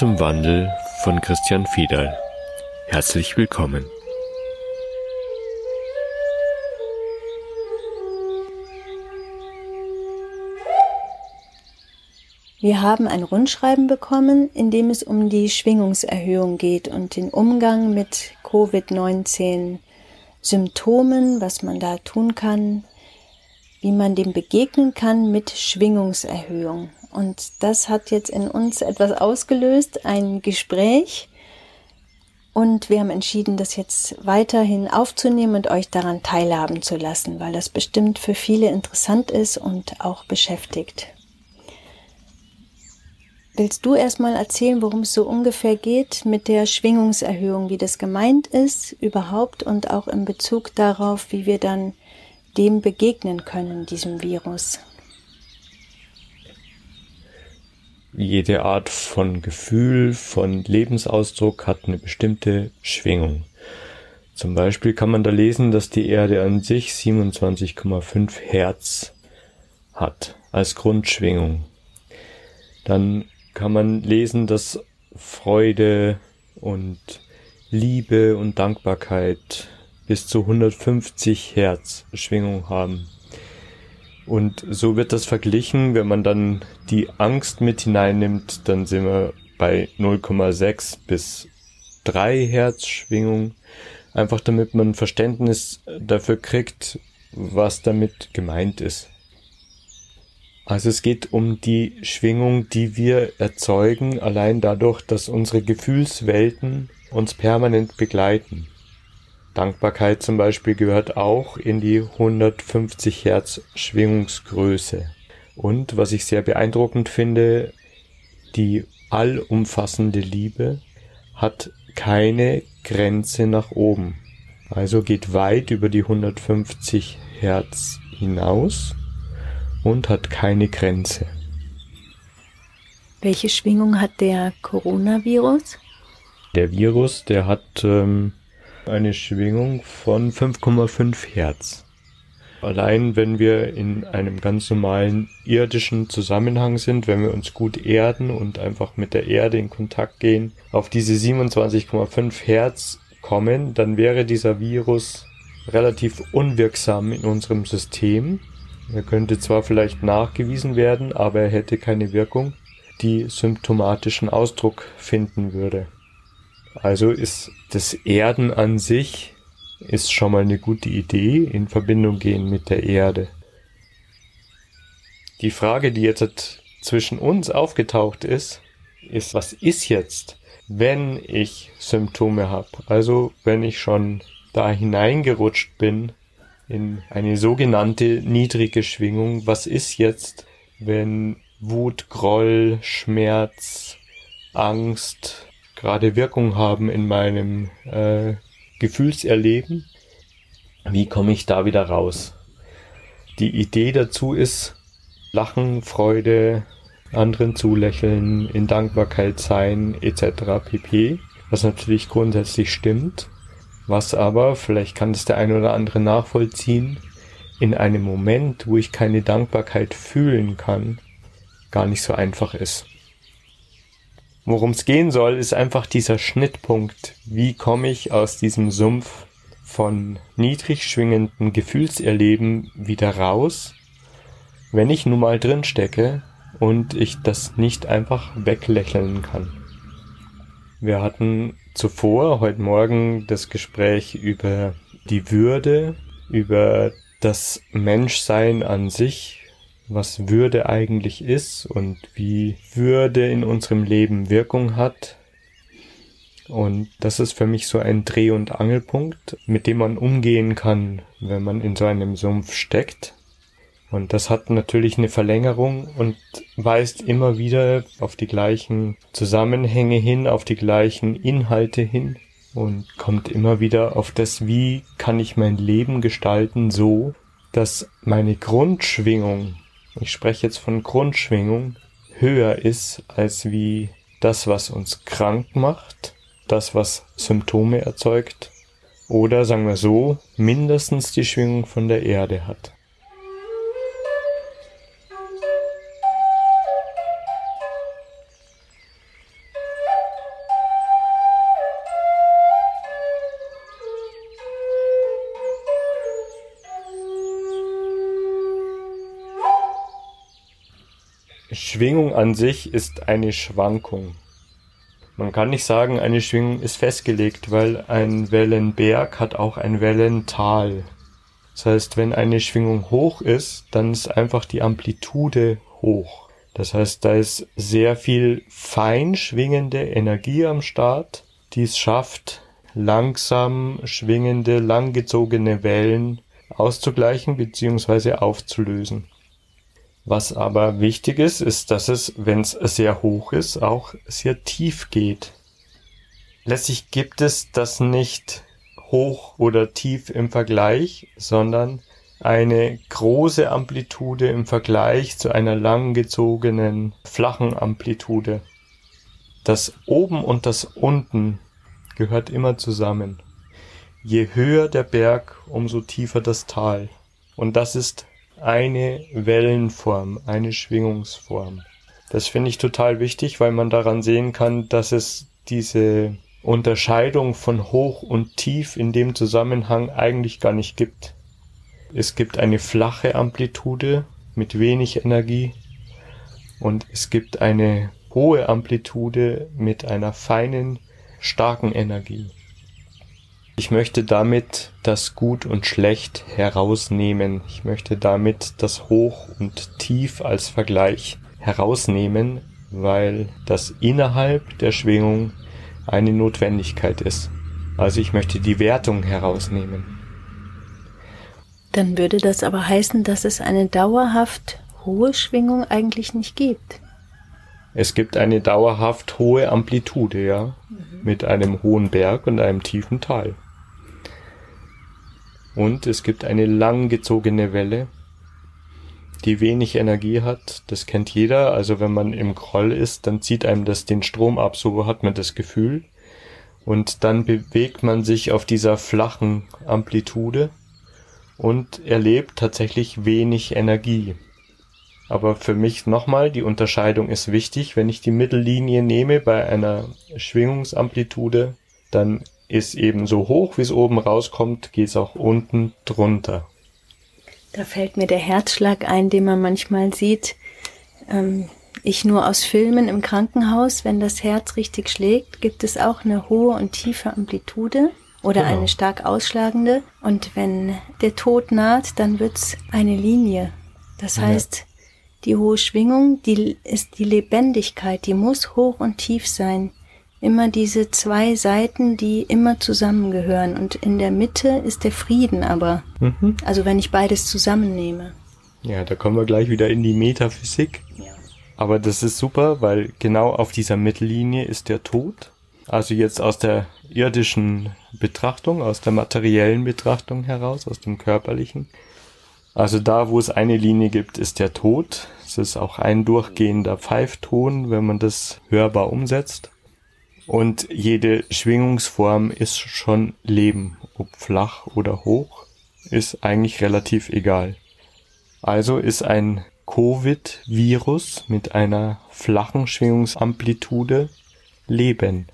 Zum Wandel von Christian Fiedal. Herzlich willkommen. Wir haben ein Rundschreiben bekommen, in dem es um die Schwingungserhöhung geht und den Umgang mit Covid-19 Symptomen, was man da tun kann, wie man dem begegnen kann mit Schwingungserhöhung. Und das hat jetzt in uns etwas ausgelöst, ein Gespräch. Und wir haben entschieden, das jetzt weiterhin aufzunehmen und euch daran teilhaben zu lassen, weil das bestimmt für viele interessant ist und auch beschäftigt. Willst du erstmal erzählen, worum es so ungefähr geht mit der Schwingungserhöhung, wie das gemeint ist überhaupt und auch in Bezug darauf, wie wir dann dem begegnen können, diesem Virus? Jede Art von Gefühl, von Lebensausdruck hat eine bestimmte Schwingung. Zum Beispiel kann man da lesen, dass die Erde an sich 27,5 Hertz hat als Grundschwingung. Dann kann man lesen, dass Freude und Liebe und Dankbarkeit bis zu 150 Hertz Schwingung haben. Und so wird das verglichen, wenn man dann die Angst mit hineinnimmt, dann sind wir bei 0,6 bis 3 Hertz Schwingung. Einfach damit man Verständnis dafür kriegt, was damit gemeint ist. Also es geht um die Schwingung, die wir erzeugen, allein dadurch, dass unsere Gefühlswelten uns permanent begleiten. Dankbarkeit zum Beispiel gehört auch in die 150 Hertz Schwingungsgröße. Und was ich sehr beeindruckend finde, die allumfassende Liebe hat keine Grenze nach oben. Also geht weit über die 150 Hertz hinaus und hat keine Grenze. Welche Schwingung hat der Coronavirus? Der Virus, der hat ähm, eine Schwingung von 5,5 Hertz. Allein wenn wir in einem ganz normalen irdischen Zusammenhang sind, wenn wir uns gut erden und einfach mit der Erde in Kontakt gehen, auf diese 27,5 Hertz kommen, dann wäre dieser Virus relativ unwirksam in unserem System er könnte zwar vielleicht nachgewiesen werden, aber er hätte keine Wirkung, die symptomatischen Ausdruck finden würde. Also ist das Erden an sich ist schon mal eine gute Idee, in Verbindung gehen mit der Erde. Die Frage, die jetzt zwischen uns aufgetaucht ist, ist, was ist jetzt, wenn ich Symptome habe? Also wenn ich schon da hineingerutscht bin in eine sogenannte niedrige Schwingung. Was ist jetzt, wenn Wut, Groll, Schmerz, Angst gerade Wirkung haben in meinem äh, Gefühlserleben? Wie komme ich da wieder raus? Die Idee dazu ist Lachen, Freude, anderen zulächeln, in Dankbarkeit sein etc. pp. Was natürlich grundsätzlich stimmt was aber, vielleicht kann es der eine oder andere nachvollziehen, in einem Moment, wo ich keine Dankbarkeit fühlen kann, gar nicht so einfach ist. Worum es gehen soll, ist einfach dieser Schnittpunkt. Wie komme ich aus diesem Sumpf von niedrig schwingenden Gefühlserleben wieder raus, wenn ich nun mal drin stecke und ich das nicht einfach weglächeln kann. Wir hatten zuvor, heute Morgen, das Gespräch über die Würde, über das Menschsein an sich, was Würde eigentlich ist und wie Würde in unserem Leben Wirkung hat. Und das ist für mich so ein Dreh- und Angelpunkt, mit dem man umgehen kann, wenn man in so einem Sumpf steckt. Und das hat natürlich eine Verlängerung und weist immer wieder auf die gleichen Zusammenhänge hin, auf die gleichen Inhalte hin und kommt immer wieder auf das, wie kann ich mein Leben gestalten so, dass meine Grundschwingung, ich spreche jetzt von Grundschwingung, höher ist als wie das, was uns krank macht, das, was Symptome erzeugt, oder sagen wir so, mindestens die Schwingung von der Erde hat. Schwingung an sich ist eine Schwankung. Man kann nicht sagen, eine Schwingung ist festgelegt, weil ein Wellenberg hat auch ein Wellental. Das heißt, wenn eine Schwingung hoch ist, dann ist einfach die Amplitude hoch. Das heißt, da ist sehr viel fein schwingende Energie am Start, die es schafft, langsam schwingende, langgezogene Wellen auszugleichen bzw. aufzulösen. Was aber wichtig ist, ist, dass es, wenn es sehr hoch ist, auch sehr tief geht. Letztlich gibt es das nicht hoch oder tief im Vergleich, sondern eine große Amplitude im Vergleich zu einer langgezogenen flachen Amplitude. Das oben und das unten gehört immer zusammen. Je höher der Berg, umso tiefer das Tal. Und das ist eine Wellenform, eine Schwingungsform. Das finde ich total wichtig, weil man daran sehen kann, dass es diese Unterscheidung von hoch und tief in dem Zusammenhang eigentlich gar nicht gibt. Es gibt eine flache Amplitude mit wenig Energie und es gibt eine hohe Amplitude mit einer feinen, starken Energie. Ich möchte damit das Gut und Schlecht herausnehmen. Ich möchte damit das Hoch und Tief als Vergleich herausnehmen, weil das innerhalb der Schwingung eine Notwendigkeit ist. Also ich möchte die Wertung herausnehmen. Dann würde das aber heißen, dass es eine dauerhaft hohe Schwingung eigentlich nicht gibt. Es gibt eine dauerhaft hohe Amplitude, ja, mhm. mit einem hohen Berg und einem tiefen Tal. Und es gibt eine langgezogene Welle, die wenig Energie hat. Das kennt jeder. Also wenn man im Groll ist, dann zieht einem das den Strom ab. So hat man das Gefühl. Und dann bewegt man sich auf dieser flachen Amplitude und erlebt tatsächlich wenig Energie. Aber für mich nochmal, die Unterscheidung ist wichtig. Wenn ich die Mittellinie nehme bei einer Schwingungsamplitude, dann ist eben so hoch, wie es oben rauskommt, geht es auch unten drunter. Da fällt mir der Herzschlag ein, den man manchmal sieht. Ähm, ich nur aus Filmen im Krankenhaus, wenn das Herz richtig schlägt, gibt es auch eine hohe und tiefe Amplitude oder genau. eine stark ausschlagende. Und wenn der Tod naht, dann wird's eine Linie. Das ja. heißt, die hohe Schwingung, die ist die Lebendigkeit, die muss hoch und tief sein immer diese zwei Seiten, die immer zusammengehören. Und in der Mitte ist der Frieden aber. Mhm. Also wenn ich beides zusammennehme. Ja, da kommen wir gleich wieder in die Metaphysik. Ja. Aber das ist super, weil genau auf dieser Mittellinie ist der Tod. Also jetzt aus der irdischen Betrachtung, aus der materiellen Betrachtung heraus, aus dem körperlichen. Also da, wo es eine Linie gibt, ist der Tod. Es ist auch ein durchgehender Pfeifton, wenn man das hörbar umsetzt. Und jede Schwingungsform ist schon Leben, ob flach oder hoch, ist eigentlich relativ egal. Also ist ein Covid-Virus mit einer flachen Schwingungsamplitude Leben.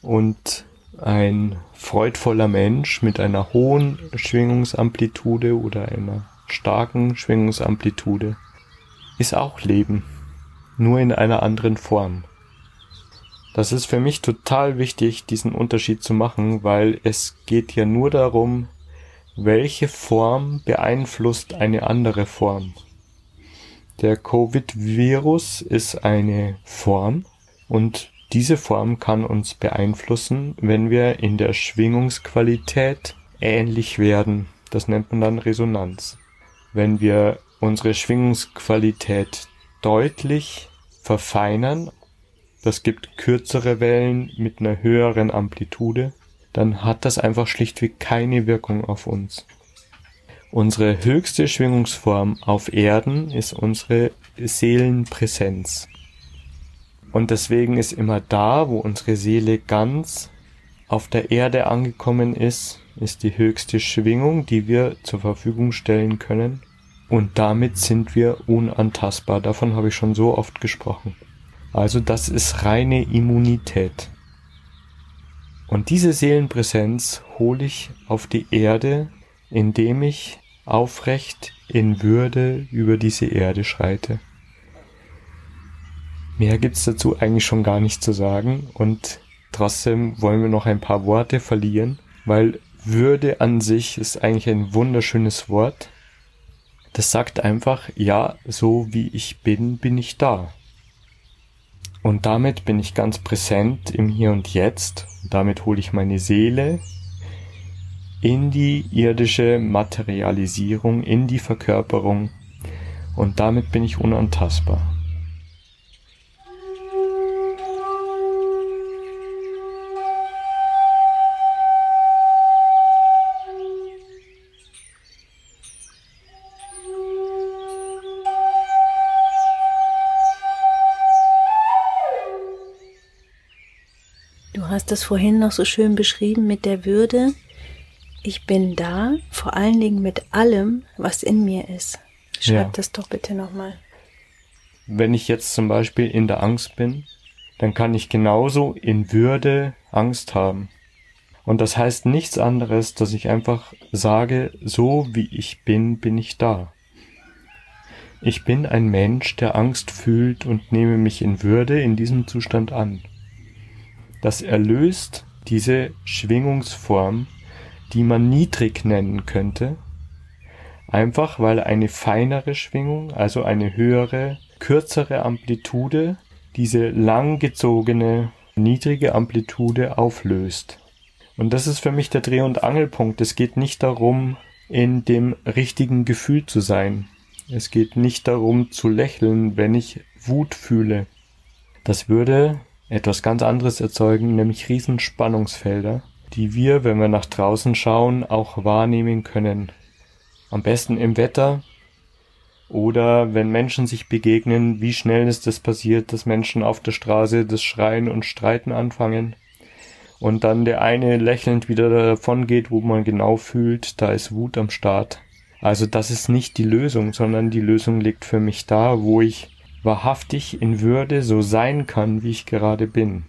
Und ein freudvoller Mensch mit einer hohen Schwingungsamplitude oder einer starken Schwingungsamplitude ist auch Leben, nur in einer anderen Form. Das ist für mich total wichtig, diesen Unterschied zu machen, weil es geht ja nur darum, welche Form beeinflusst eine andere Form. Der Covid-Virus ist eine Form und diese Form kann uns beeinflussen, wenn wir in der Schwingungsqualität ähnlich werden. Das nennt man dann Resonanz. Wenn wir unsere Schwingungsqualität deutlich verfeinern das gibt kürzere Wellen mit einer höheren Amplitude, dann hat das einfach schlichtweg keine Wirkung auf uns. Unsere höchste Schwingungsform auf Erden ist unsere Seelenpräsenz. Und deswegen ist immer da, wo unsere Seele ganz auf der Erde angekommen ist, ist die höchste Schwingung, die wir zur Verfügung stellen können. Und damit sind wir unantastbar. Davon habe ich schon so oft gesprochen. Also das ist reine Immunität. Und diese Seelenpräsenz hole ich auf die Erde, indem ich aufrecht in Würde über diese Erde schreite. Mehr gibt's dazu eigentlich schon gar nicht zu sagen und trotzdem wollen wir noch ein paar Worte verlieren, weil Würde an sich ist eigentlich ein wunderschönes Wort. Das sagt einfach, ja, so wie ich bin, bin ich da. Und damit bin ich ganz präsent im Hier und Jetzt. Damit hole ich meine Seele in die irdische Materialisierung, in die Verkörperung. Und damit bin ich unantastbar. Hast das vorhin noch so schön beschrieben mit der Würde. Ich bin da, vor allen Dingen mit allem, was in mir ist. Schreib ja. das doch bitte nochmal. Wenn ich jetzt zum Beispiel in der Angst bin, dann kann ich genauso in Würde Angst haben. Und das heißt nichts anderes, dass ich einfach sage, so wie ich bin, bin ich da. Ich bin ein Mensch, der Angst fühlt und nehme mich in Würde in diesem Zustand an. Das erlöst diese Schwingungsform, die man niedrig nennen könnte, einfach weil eine feinere Schwingung, also eine höhere, kürzere Amplitude, diese langgezogene, niedrige Amplitude auflöst. Und das ist für mich der Dreh- und Angelpunkt. Es geht nicht darum, in dem richtigen Gefühl zu sein. Es geht nicht darum zu lächeln, wenn ich Wut fühle. Das würde etwas ganz anderes erzeugen, nämlich Riesenspannungsfelder, die wir, wenn wir nach draußen schauen, auch wahrnehmen können. Am besten im Wetter oder wenn Menschen sich begegnen, wie schnell ist es passiert, dass Menschen auf der Straße das Schreien und Streiten anfangen und dann der eine lächelnd wieder davon geht, wo man genau fühlt, da ist Wut am Start. Also das ist nicht die Lösung, sondern die Lösung liegt für mich da, wo ich wahrhaftig in Würde so sein kann, wie ich gerade bin.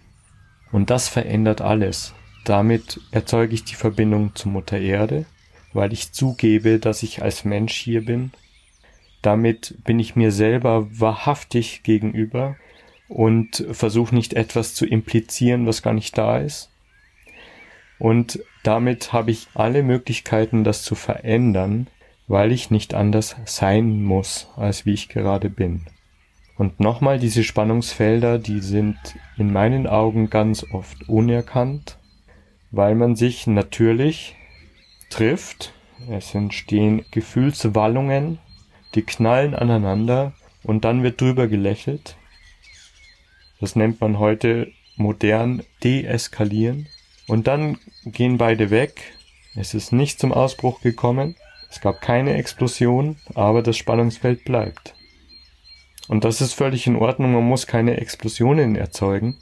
Und das verändert alles. Damit erzeuge ich die Verbindung zur Mutter Erde, weil ich zugebe, dass ich als Mensch hier bin. Damit bin ich mir selber wahrhaftig gegenüber und versuche nicht etwas zu implizieren, was gar nicht da ist. Und damit habe ich alle Möglichkeiten, das zu verändern, weil ich nicht anders sein muss, als wie ich gerade bin. Und nochmal, diese Spannungsfelder, die sind in meinen Augen ganz oft unerkannt, weil man sich natürlich trifft, es entstehen Gefühlswallungen, die knallen aneinander und dann wird drüber gelächelt. Das nennt man heute modern deeskalieren. Und dann gehen beide weg. Es ist nicht zum Ausbruch gekommen. Es gab keine Explosion, aber das Spannungsfeld bleibt. Und das ist völlig in Ordnung, man muss keine Explosionen erzeugen.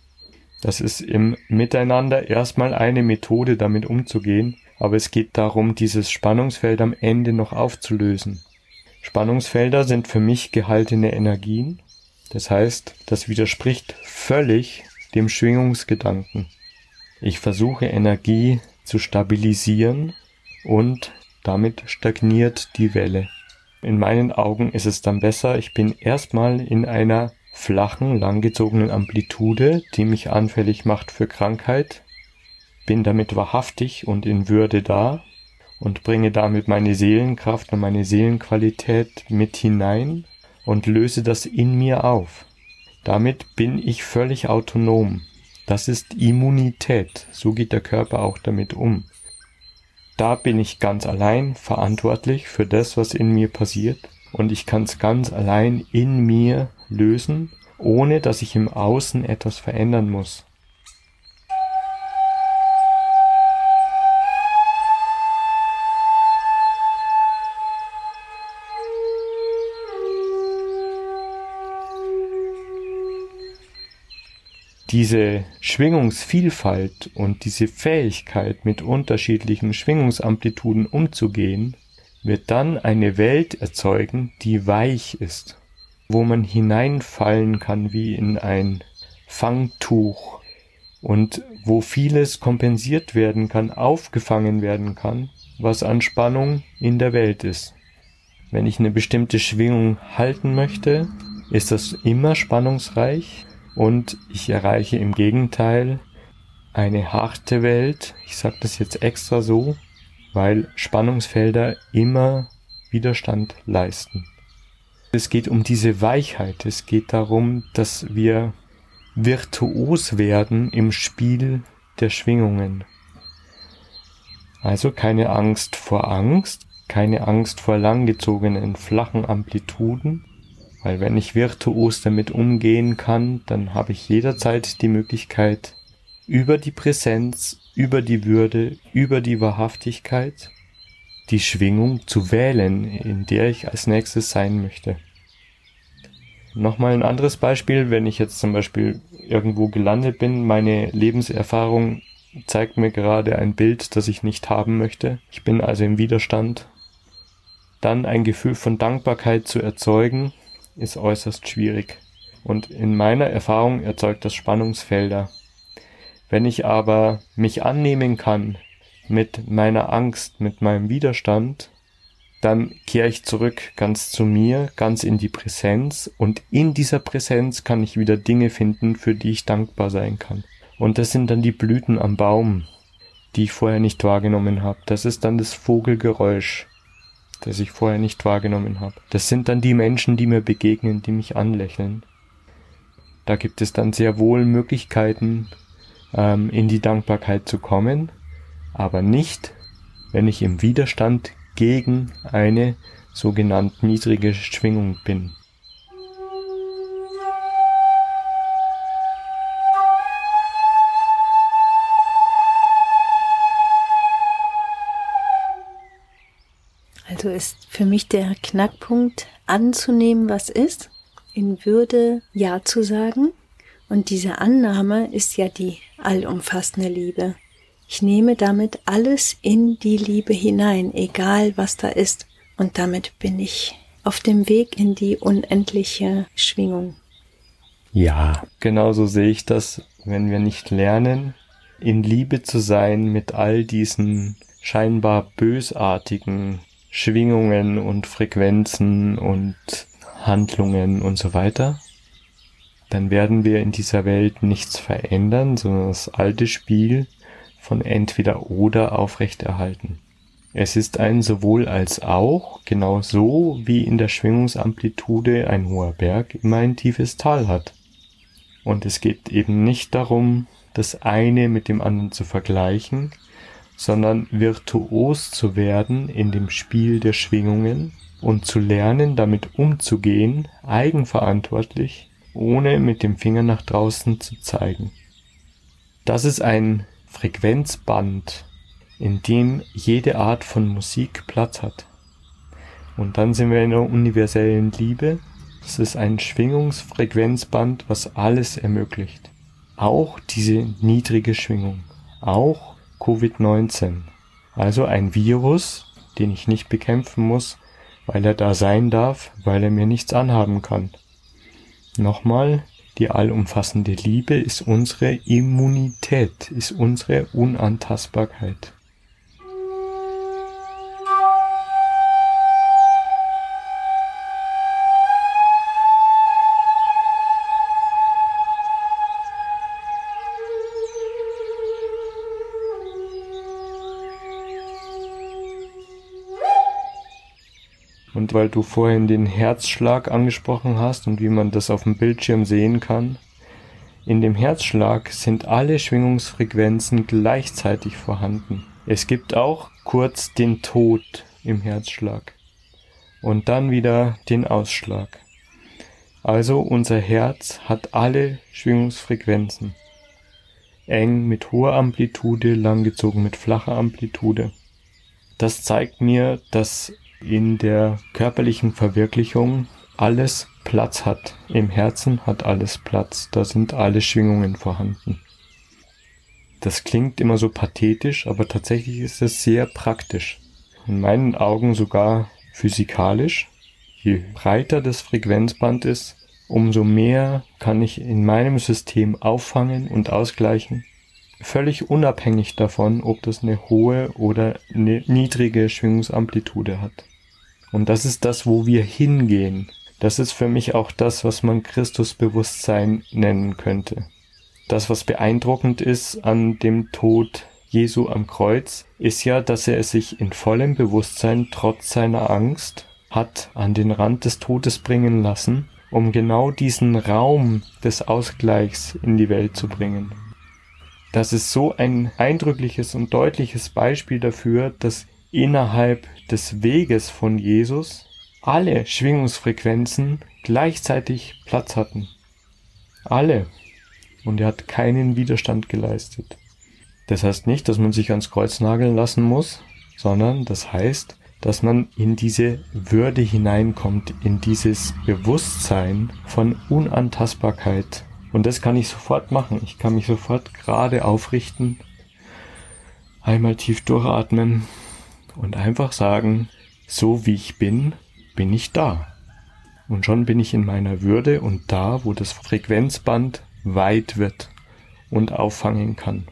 Das ist im Miteinander erstmal eine Methode, damit umzugehen, aber es geht darum, dieses Spannungsfeld am Ende noch aufzulösen. Spannungsfelder sind für mich gehaltene Energien, das heißt, das widerspricht völlig dem Schwingungsgedanken. Ich versuche Energie zu stabilisieren und damit stagniert die Welle. In meinen Augen ist es dann besser, ich bin erstmal in einer flachen, langgezogenen Amplitude, die mich anfällig macht für Krankheit, bin damit wahrhaftig und in Würde da und bringe damit meine Seelenkraft und meine Seelenqualität mit hinein und löse das in mir auf. Damit bin ich völlig autonom. Das ist Immunität. So geht der Körper auch damit um. Da bin ich ganz allein verantwortlich für das, was in mir passiert und ich kann es ganz allein in mir lösen, ohne dass ich im Außen etwas verändern muss. Diese Schwingungsvielfalt und diese Fähigkeit, mit unterschiedlichen Schwingungsamplituden umzugehen, wird dann eine Welt erzeugen, die weich ist, wo man hineinfallen kann wie in ein Fangtuch und wo vieles kompensiert werden kann, aufgefangen werden kann, was an Spannung in der Welt ist. Wenn ich eine bestimmte Schwingung halten möchte, ist das immer spannungsreich, und ich erreiche im Gegenteil eine harte Welt. Ich sage das jetzt extra so, weil Spannungsfelder immer Widerstand leisten. Es geht um diese Weichheit. Es geht darum, dass wir virtuos werden im Spiel der Schwingungen. Also keine Angst vor Angst, keine Angst vor langgezogenen flachen Amplituden, weil wenn ich virtuos damit umgehen kann, dann habe ich jederzeit die Möglichkeit, über die Präsenz, über die Würde, über die Wahrhaftigkeit, die Schwingung zu wählen, in der ich als nächstes sein möchte. Nochmal ein anderes Beispiel, wenn ich jetzt zum Beispiel irgendwo gelandet bin, meine Lebenserfahrung zeigt mir gerade ein Bild, das ich nicht haben möchte. Ich bin also im Widerstand. Dann ein Gefühl von Dankbarkeit zu erzeugen, ist äußerst schwierig. Und in meiner Erfahrung erzeugt das Spannungsfelder. Wenn ich aber mich annehmen kann mit meiner Angst, mit meinem Widerstand, dann kehre ich zurück ganz zu mir, ganz in die Präsenz und in dieser Präsenz kann ich wieder Dinge finden, für die ich dankbar sein kann. Und das sind dann die Blüten am Baum, die ich vorher nicht wahrgenommen habe. Das ist dann das Vogelgeräusch, das ich vorher nicht wahrgenommen habe. Das sind dann die Menschen, die mir begegnen, die mich anlächeln. Da gibt es dann sehr wohl Möglichkeiten, ähm, in die Dankbarkeit zu kommen, aber nicht, wenn ich im Widerstand gegen eine sogenannte niedrige Schwingung bin. Also ist für mich der Knackpunkt anzunehmen, was ist, in Würde Ja zu sagen. Und diese Annahme ist ja die allumfassende Liebe. Ich nehme damit alles in die Liebe hinein, egal was da ist. Und damit bin ich auf dem Weg in die unendliche Schwingung. Ja, genauso sehe ich das, wenn wir nicht lernen, in Liebe zu sein mit all diesen scheinbar bösartigen Schwingungen und Frequenzen und Handlungen und so weiter, dann werden wir in dieser Welt nichts verändern, sondern das alte Spiel von entweder oder aufrechterhalten. Es ist ein sowohl als auch, genau so wie in der Schwingungsamplitude ein hoher Berg immer ein tiefes Tal hat. Und es geht eben nicht darum, das eine mit dem anderen zu vergleichen, sondern virtuos zu werden in dem Spiel der Schwingungen und zu lernen, damit umzugehen, eigenverantwortlich, ohne mit dem Finger nach draußen zu zeigen. Das ist ein Frequenzband, in dem jede Art von Musik Platz hat. Und dann sind wir in der universellen Liebe. Das ist ein Schwingungsfrequenzband, was alles ermöglicht. Auch diese niedrige Schwingung. Auch Covid-19. Also ein Virus, den ich nicht bekämpfen muss, weil er da sein darf, weil er mir nichts anhaben kann. Nochmal, die allumfassende Liebe ist unsere Immunität, ist unsere Unantastbarkeit. Und weil du vorhin den Herzschlag angesprochen hast und wie man das auf dem Bildschirm sehen kann, in dem Herzschlag sind alle Schwingungsfrequenzen gleichzeitig vorhanden. Es gibt auch kurz den Tod im Herzschlag und dann wieder den Ausschlag. Also unser Herz hat alle Schwingungsfrequenzen. Eng mit hoher Amplitude, langgezogen mit flacher Amplitude. Das zeigt mir, dass in der körperlichen Verwirklichung alles Platz hat. Im Herzen hat alles Platz. Da sind alle Schwingungen vorhanden. Das klingt immer so pathetisch, aber tatsächlich ist es sehr praktisch. In meinen Augen sogar physikalisch. Je breiter das Frequenzband ist, umso mehr kann ich in meinem System auffangen und ausgleichen völlig unabhängig davon, ob das eine hohe oder eine niedrige Schwingungsamplitude hat. Und das ist das, wo wir hingehen. Das ist für mich auch das, was man Christusbewusstsein nennen könnte. Das, was beeindruckend ist an dem Tod Jesu am Kreuz, ist ja, dass er sich in vollem Bewusstsein trotz seiner Angst hat an den Rand des Todes bringen lassen, um genau diesen Raum des Ausgleichs in die Welt zu bringen. Das ist so ein eindrückliches und deutliches Beispiel dafür, dass innerhalb des Weges von Jesus alle Schwingungsfrequenzen gleichzeitig Platz hatten. Alle. Und er hat keinen Widerstand geleistet. Das heißt nicht, dass man sich ans Kreuz nageln lassen muss, sondern das heißt, dass man in diese Würde hineinkommt, in dieses Bewusstsein von Unantastbarkeit. Und das kann ich sofort machen. Ich kann mich sofort gerade aufrichten, einmal tief durchatmen und einfach sagen, so wie ich bin, bin ich da. Und schon bin ich in meiner Würde und da, wo das Frequenzband weit wird und auffangen kann.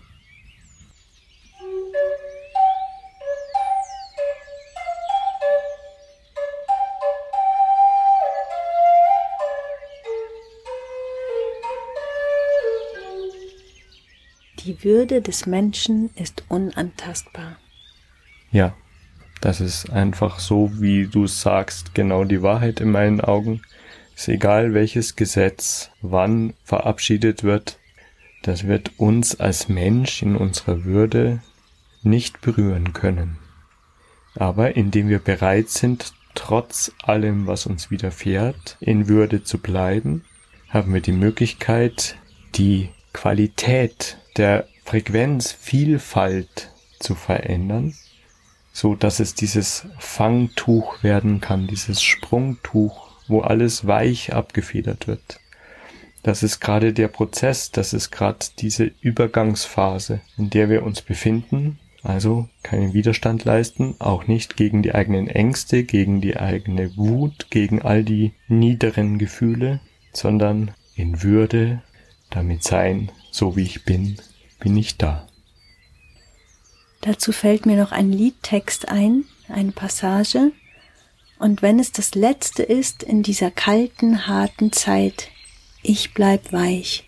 Die Würde des Menschen ist unantastbar. Ja, das ist einfach so, wie du sagst, genau die Wahrheit in meinen Augen. Ist egal, welches Gesetz wann verabschiedet wird, das wird uns als Mensch in unserer Würde nicht berühren können. Aber indem wir bereit sind, trotz allem, was uns widerfährt, in Würde zu bleiben, haben wir die Möglichkeit, die Qualität der Frequenzvielfalt zu verändern, so dass es dieses Fangtuch werden kann, dieses Sprungtuch, wo alles weich abgefedert wird. Das ist gerade der Prozess, das ist gerade diese Übergangsphase, in der wir uns befinden, also keinen Widerstand leisten, auch nicht gegen die eigenen Ängste, gegen die eigene Wut, gegen all die niederen Gefühle, sondern in Würde damit sein, so wie ich bin, bin ich da. Dazu fällt mir noch ein Liedtext ein, eine Passage. Und wenn es das letzte ist in dieser kalten, harten Zeit, ich bleib weich,